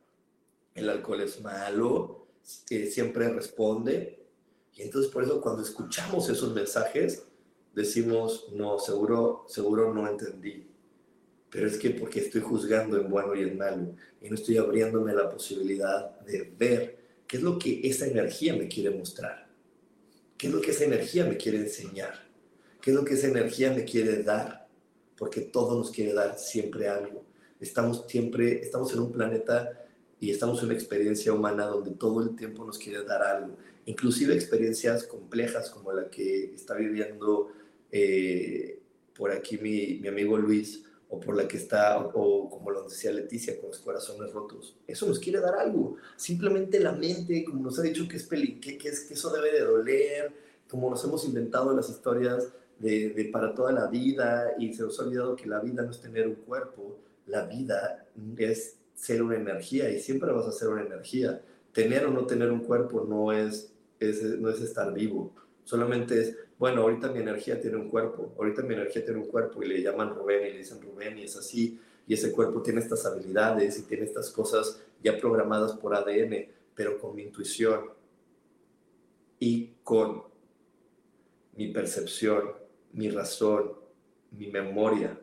el alcohol es malo, siempre responde. Y entonces por eso cuando escuchamos esos mensajes, decimos, no, seguro, seguro no entendí pero es que porque estoy juzgando en bueno y en malo y no estoy abriéndome la posibilidad de ver qué es lo que esa energía me quiere mostrar, qué es lo que esa energía me quiere enseñar, qué es lo que esa energía me quiere dar, porque todo nos quiere dar siempre algo. Estamos siempre, estamos en un planeta y estamos en una experiencia humana donde todo el tiempo nos quiere dar algo, inclusive experiencias complejas como la que está viviendo eh, por aquí mi, mi amigo Luis, o por la que está, o, como lo decía Leticia, con los corazones rotos. Eso nos quiere dar algo. Simplemente la mente, como nos ha dicho que, es peli, que, es, que eso debe de doler, como nos hemos inventado las historias de, de, para toda la vida y se nos ha olvidado que la vida no es tener un cuerpo, la vida es ser una energía y siempre vas a ser una energía. Tener o no tener un cuerpo no es, es no es estar vivo, solamente es bueno, ahorita mi energía tiene un cuerpo, ahorita mi energía tiene un cuerpo y le llaman Rubén y le dicen Rubén y es así, y ese cuerpo tiene estas habilidades y tiene estas cosas ya programadas por ADN, pero con mi intuición y con mi percepción, mi razón, mi memoria,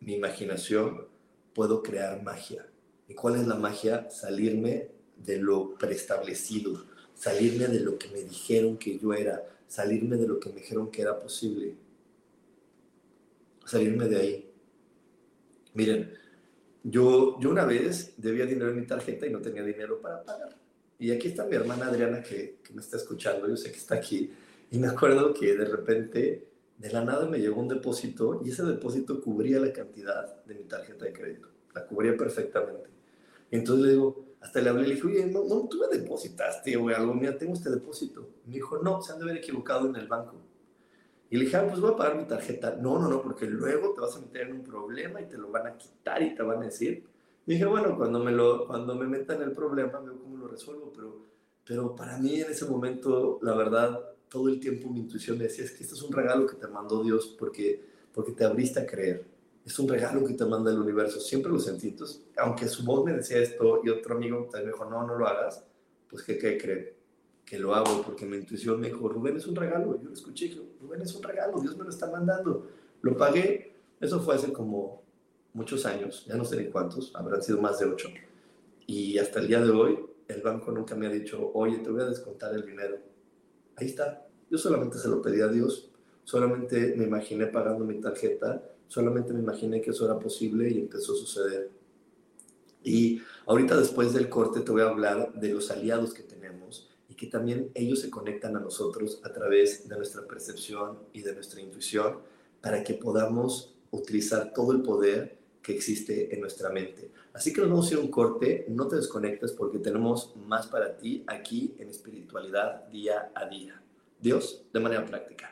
mi imaginación, puedo crear magia. ¿Y cuál es la magia? Salirme de lo preestablecido, salirme de lo que me dijeron que yo era, salirme de lo que me dijeron que era posible, salirme de ahí. Miren, yo, yo una vez debía dinero en mi tarjeta y no tenía dinero para pagar. Y aquí está mi hermana Adriana que, que me está escuchando, yo sé que está aquí. Y me acuerdo que de repente, de la nada me llegó un depósito y ese depósito cubría la cantidad de mi tarjeta de crédito. La cubría perfectamente. Entonces le digo, hasta le hablé, le dije, oye, no, no tú me depositaste o algo, mira, tengo este depósito. Me dijo, no, se han de haber equivocado en el banco. Y le dije, ah, pues voy a pagar mi tarjeta. No, no, no, porque luego te vas a meter en un problema y te lo van a quitar y te van a decir. Y dije, bueno, cuando me, lo, cuando me meta en el problema, veo cómo lo resuelvo, pero, pero para mí en ese momento, la verdad, todo el tiempo mi intuición me decía, es que esto es un regalo que te mandó Dios porque, porque te abriste a creer es un regalo que te manda el universo. Siempre lo sentí. Aunque su voz me decía esto y otro amigo también me dijo, no, no lo hagas, pues ¿qué, qué cree? Que lo hago porque mi intuición me dijo, Rubén es un regalo. Yo lo escuché, Rubén es un regalo, Dios me lo está mandando. Lo pagué. Eso fue hace como muchos años, ya no sé ni cuántos, habrán sido más de ocho. Y hasta el día de hoy, el banco nunca me ha dicho, oye, te voy a descontar el dinero. Ahí está. Yo solamente se lo pedí a Dios, solamente me imaginé pagando mi tarjeta solamente me imaginé que eso era posible y empezó a suceder. Y ahorita después del corte te voy a hablar de los aliados que tenemos y que también ellos se conectan a nosotros a través de nuestra percepción y de nuestra intuición para que podamos utilizar todo el poder que existe en nuestra mente. Así que nos vamos a ir un corte, no te desconectes porque tenemos más para ti aquí en espiritualidad día a día. Dios, de manera práctica.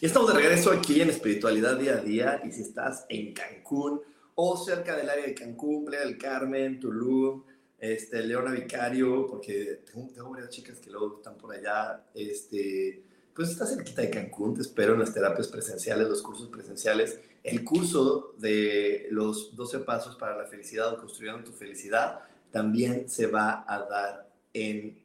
Y estamos de regreso aquí en Espiritualidad Día a Día. Y si estás en Cancún o cerca del área de Cancún, Playa del Carmen, Tulum, este, Leona Vicario, porque tengo, tengo, varias chicas que luego están por allá, este, pues estás cerquita de Cancún, te espero en las terapias presenciales, los cursos presenciales, el curso de los 12 pasos para la felicidad o construyendo tu felicidad también se va a dar en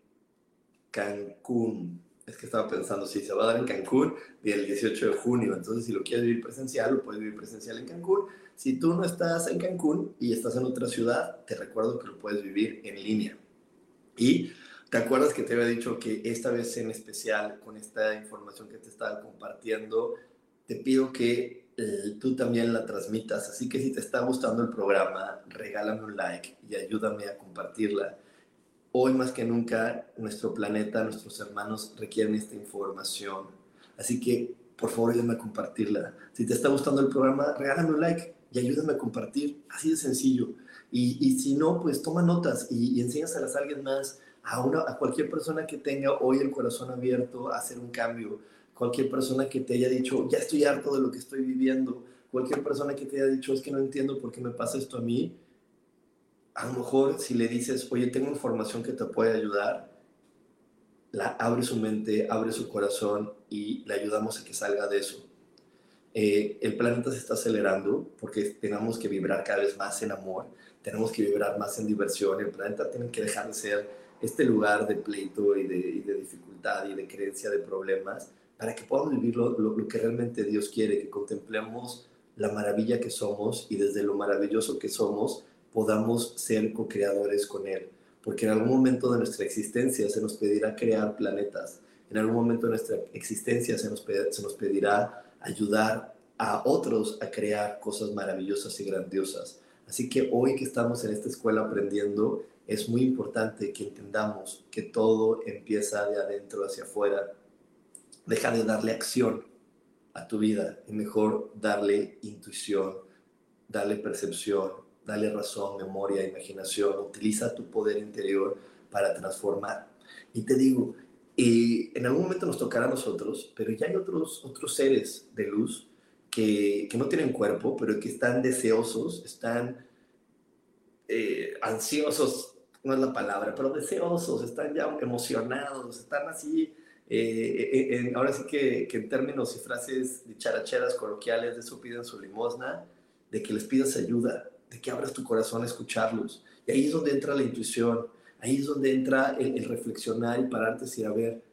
Cancún es que estaba pensando, si se va a dar en Cancún el 18 de junio, entonces si lo quieres vivir presencial, lo puedes vivir presencial en Cancún. Si tú no estás en Cancún y estás en otra ciudad, te recuerdo que lo puedes vivir en línea. Y te acuerdas que te había dicho que esta vez en especial, con esta información que te estaba compartiendo, te pido que eh, tú también la transmitas. Así que si te está gustando el programa, regálame un like y ayúdame a compartirla Hoy más que nunca nuestro planeta, nuestros hermanos requieren esta información. Así que por favor ayúdame a compartirla. Si te está gustando el programa, regálame un like y ayúdame a compartir. Así de sencillo. Y, y si no, pues toma notas y, y enséñaselas a alguien más, a, una, a cualquier persona que tenga hoy el corazón abierto a hacer un cambio. Cualquier persona que te haya dicho, ya estoy harto de lo que estoy viviendo. Cualquier persona que te haya dicho, es que no entiendo por qué me pasa esto a mí a lo mejor si le dices, oye, tengo información que te puede ayudar, la abre su mente, abre su corazón y le ayudamos a que salga de eso. Eh, el planeta se está acelerando porque tenemos que vibrar cada vez más en amor, tenemos que vibrar más en diversión, el planeta tiene que dejar de ser este lugar de pleito y de, dificultad y de creencia de problemas para que podamos vivir lo, lo que realmente Dios quiere, que contemplemos la maravilla que somos y desde lo maravilloso que somos podamos ser co-creadores con Él. Porque en algún momento de nuestra existencia se nos pedirá crear planetas, en algún momento de nuestra existencia se nos, se nos pedirá ayudar a otros a crear cosas maravillosas y grandiosas. Así que hoy que estamos en esta escuela aprendiendo, es muy importante que entendamos que todo empieza de adentro hacia afuera. Deja de darle acción a tu vida y mejor darle intuición, darle percepción, darle razón, memoria, imaginación. Utiliza tu poder interior para transformar. Y te digo, y en algún momento nos tocará a nosotros, pero ya hay otros, otros seres de luz que, que no tienen cuerpo, pero que están deseosos, están eh, ansiosos, no es la palabra, pero deseosos, están ya emocionados, están así, eh, ahora sí que, que, en términos y frases dicharacheras coloquiales de eso piden su limosna, de que les pidas ayuda, de que abras tu corazón a escucharlos. Y ahí es donde entra la intuición, ahí es donde entra el, el reflexionar y pararte y decir, a ver,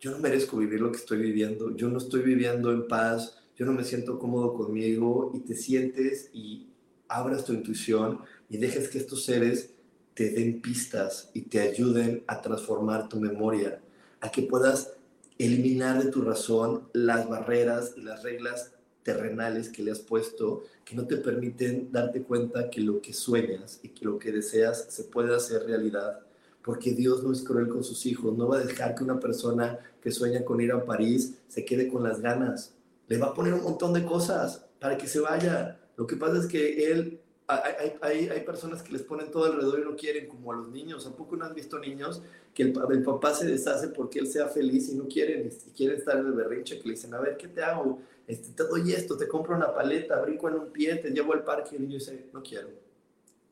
yo no merezco vivir lo que estoy viviendo, yo no estoy viviendo en paz, yo no me siento cómodo conmigo y te sientes y abras tu intuición y dejes que estos seres te den pistas y te ayuden a transformar tu memoria, a que puedas eliminar de tu razón las barreras y las reglas terrenales que le has puesto que no te permiten darte cuenta que lo que sueñas y que lo que deseas se puede hacer realidad. Porque Dios no es cruel con sus hijos, no va a dejar que una persona que sueña con ir a París se quede con las ganas. Le va a poner un montón de cosas para que se vaya. Lo que pasa es que Él hay, hay, hay, personas que les ponen todo alrededor y no quieren, como a los niños. ¿A poco no han visto niños que el, el papá se deshace porque él sea feliz y no quieren, y quieren estar en el berrinche, que le dicen, a ver, ¿qué te hago? Este, te doy esto, te compro una paleta, brinco en un pie, te llevo al parque y el niño dice, no quiero.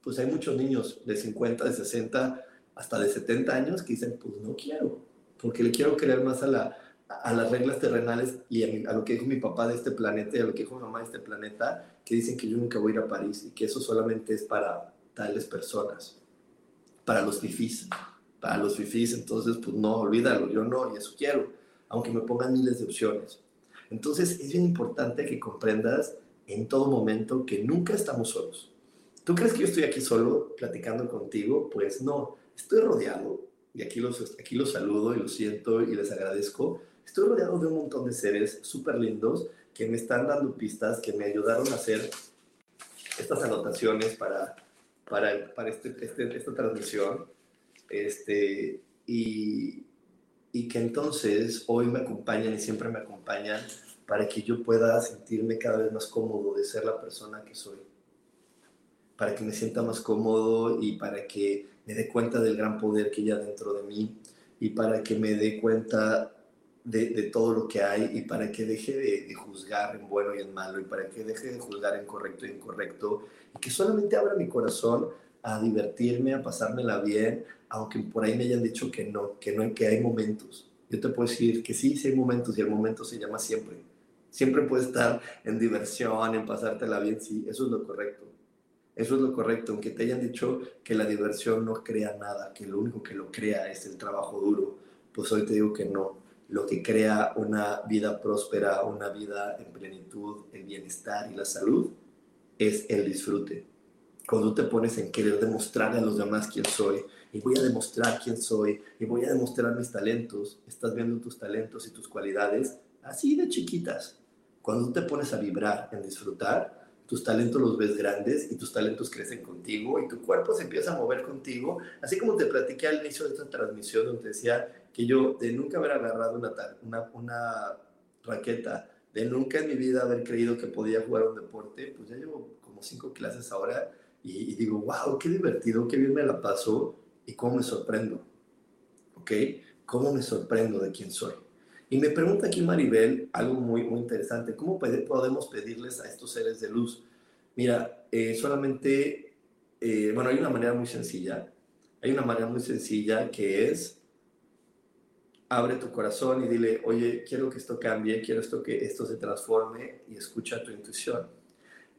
Pues hay muchos niños de 50, de 60, hasta de 70 años que dicen, pues no quiero, porque le quiero creer más a la, a las reglas terrenales y a, lo que dijo mi papá de este planeta y a lo que dijo mi mamá de este planeta, que dicen que yo nunca voy a ir a París y que eso solamente es para tales personas, para los fifís, para los fifís, entonces pues no, olvídalo, yo no, y eso quiero, aunque me pongan miles de opciones. Entonces es bien importante que comprendas en todo momento que nunca estamos solos. ¿Tú crees que yo estoy aquí solo platicando contigo? Pues no, estoy rodeado, y aquí los, aquí los saludo y los siento y les agradezco, Estoy rodeado de un montón de seres súper lindos que me están dando pistas, que me ayudaron a hacer estas anotaciones para, para, para este, este, esta transmisión. Este, y, y que entonces hoy me acompañan y siempre me acompañan para que yo pueda sentirme cada vez más cómodo de ser la persona que soy. Para que me sienta más cómodo y para que me dé cuenta del gran poder que hay dentro de mí y para que me dé cuenta de, todo lo que hay y para que deje de, juzgar en bueno y en malo y para que deje de juzgar en correcto y incorrecto y que solamente abra mi corazón a divertirme, a pasármela bien, aunque por ahí me hayan dicho que no, que no, que hay momentos. Yo te puedo decir que sí, sí hay momentos y el momento se llama siempre. Siempre puede estar en diversión, en pasártela bien, sí, eso es lo correcto. Eso es lo correcto, aunque te hayan dicho que la diversión no crea nada, que lo único que lo crea es el trabajo duro, pues hoy te digo que no lo que crea una vida próspera, una vida en plenitud, el bienestar y la salud, es el disfrute. Cuando te pones en querer demostrar a los demás quién soy, y voy a demostrar quién soy, y voy a demostrar mis talentos, estás viendo tus talentos y tus cualidades así de chiquitas. Cuando te pones a vibrar en disfrutar, tus talentos los ves grandes y tus talentos crecen contigo y tu cuerpo se empieza a mover contigo, así como te platiqué al inicio de esta transmisión donde decía que yo de nunca haber agarrado una, una, una raqueta, de nunca en mi vida haber creído que podía jugar un deporte, pues ya llevo como cinco clases ahora y, digo, wow, qué divertido, qué bien me la paso y cómo me sorprendo, ¿ok? ¿Cómo me sorprendo de quién soy? Y me pregunta aquí Maribel algo muy, muy interesante, ¿cómo podemos pedirles a estos seres de luz? Mira, eh, solamente, eh, bueno, hay una manera muy sencilla, hay una manera muy sencilla que es abre tu corazón y dile, oye, quiero que esto cambie, quiero esto que esto se transforme y escucha tu intuición.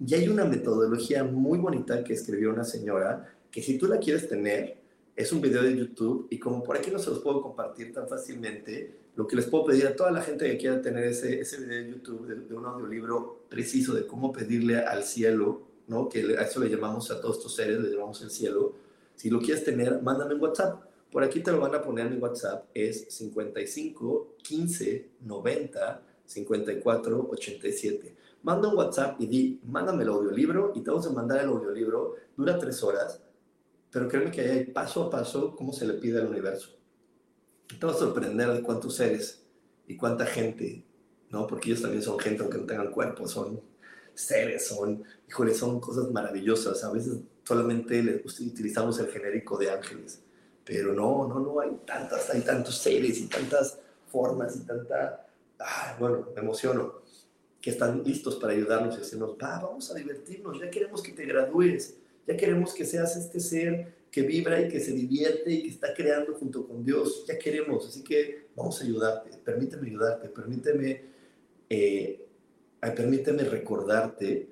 Y hay una metodología muy bonita que escribió una señora que si tú la quieres tener, Es un video de YouTube y como por aquí no se los puedo compartir tan fácilmente, lo que les puedo pedir a toda la gente que quiera tener ese, ese video de YouTube de, de un audiolibro preciso de cómo pedirle al cielo, ¿no? que a eso le llamamos a todos estos seres, le llamamos el cielo. Si lo quieres tener, mándame un WhatsApp. Por aquí te lo van a poner mi WhatsApp, es 55 15 90 54 87. Manda un WhatsApp y di, mándame el audiolibro y te vamos a mandar el audiolibro. Dura tres horas, pero créeme que hay paso a paso cómo se le pide al universo. Te vas a sorprender de cuántos seres y cuánta gente, ¿no? Porque ellos también son gente aunque no tengan cuerpo, son seres, son, híjole, son cosas maravillosas. A veces solamente utilizamos el genérico de ángeles, pero no, no, no, hay tantas, hay tantos seres y tantas formas y tanta, ah, bueno, me emociono, que están listos para ayudarnos y decirnos, va, vamos a divertirnos, ya queremos que te gradúes, ya queremos que seas este ser que vibra y que se divierte y que está creando junto con Dios. Ya queremos, así que vamos a ayudarte. Permíteme ayudarte, permíteme, eh, permíteme recordarte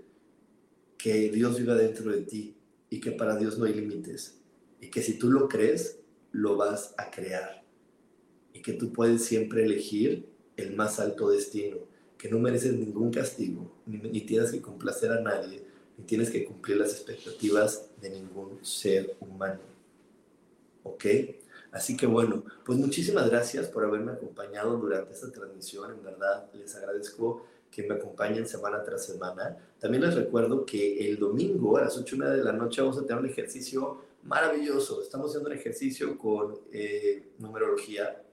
que Dios vive dentro de ti y que para Dios no hay límites. Y que si tú lo crees, lo vas a crear. Y que tú puedes siempre elegir el más alto destino. Que no mereces ningún castigo, ni, ni tienes que complacer a nadie, ni tienes que cumplir las expectativas de ningún ser humano. ¿Ok? Así que bueno, pues muchísimas gracias por haberme acompañado durante esta transmisión. En verdad, les agradezco que me acompañen semana tras semana. También les recuerdo que el domingo a las 8 de la noche vamos a tener un ejercicio maravilloso. Estamos haciendo un ejercicio con eh, numerología,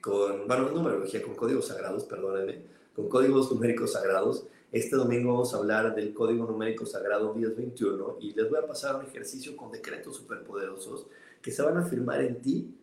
con, bueno, no numerología, con códigos sagrados, perdónenme, con códigos numéricos sagrados. Este domingo vamos a hablar del código numérico sagrado 1021 y les voy a pasar un ejercicio con decretos superpoderosos que se van a firmar en ti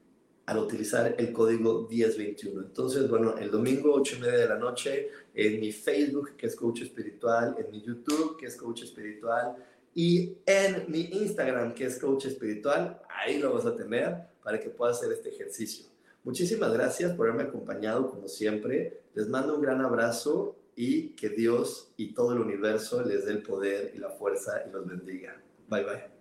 al utilizar el código 1021. Entonces, bueno, el domingo 8 y media de la noche en mi Facebook, que es Coach Espiritual, en mi YouTube, que es Coach Espiritual, y en mi Instagram, que es Coach Espiritual, ahí lo vas a tener para que puedas hacer este ejercicio. Muchísimas gracias por haberme acompañado como siempre. Les mando un gran abrazo y que Dios y todo el universo les dé el poder y la fuerza y los bendiga. Bye bye.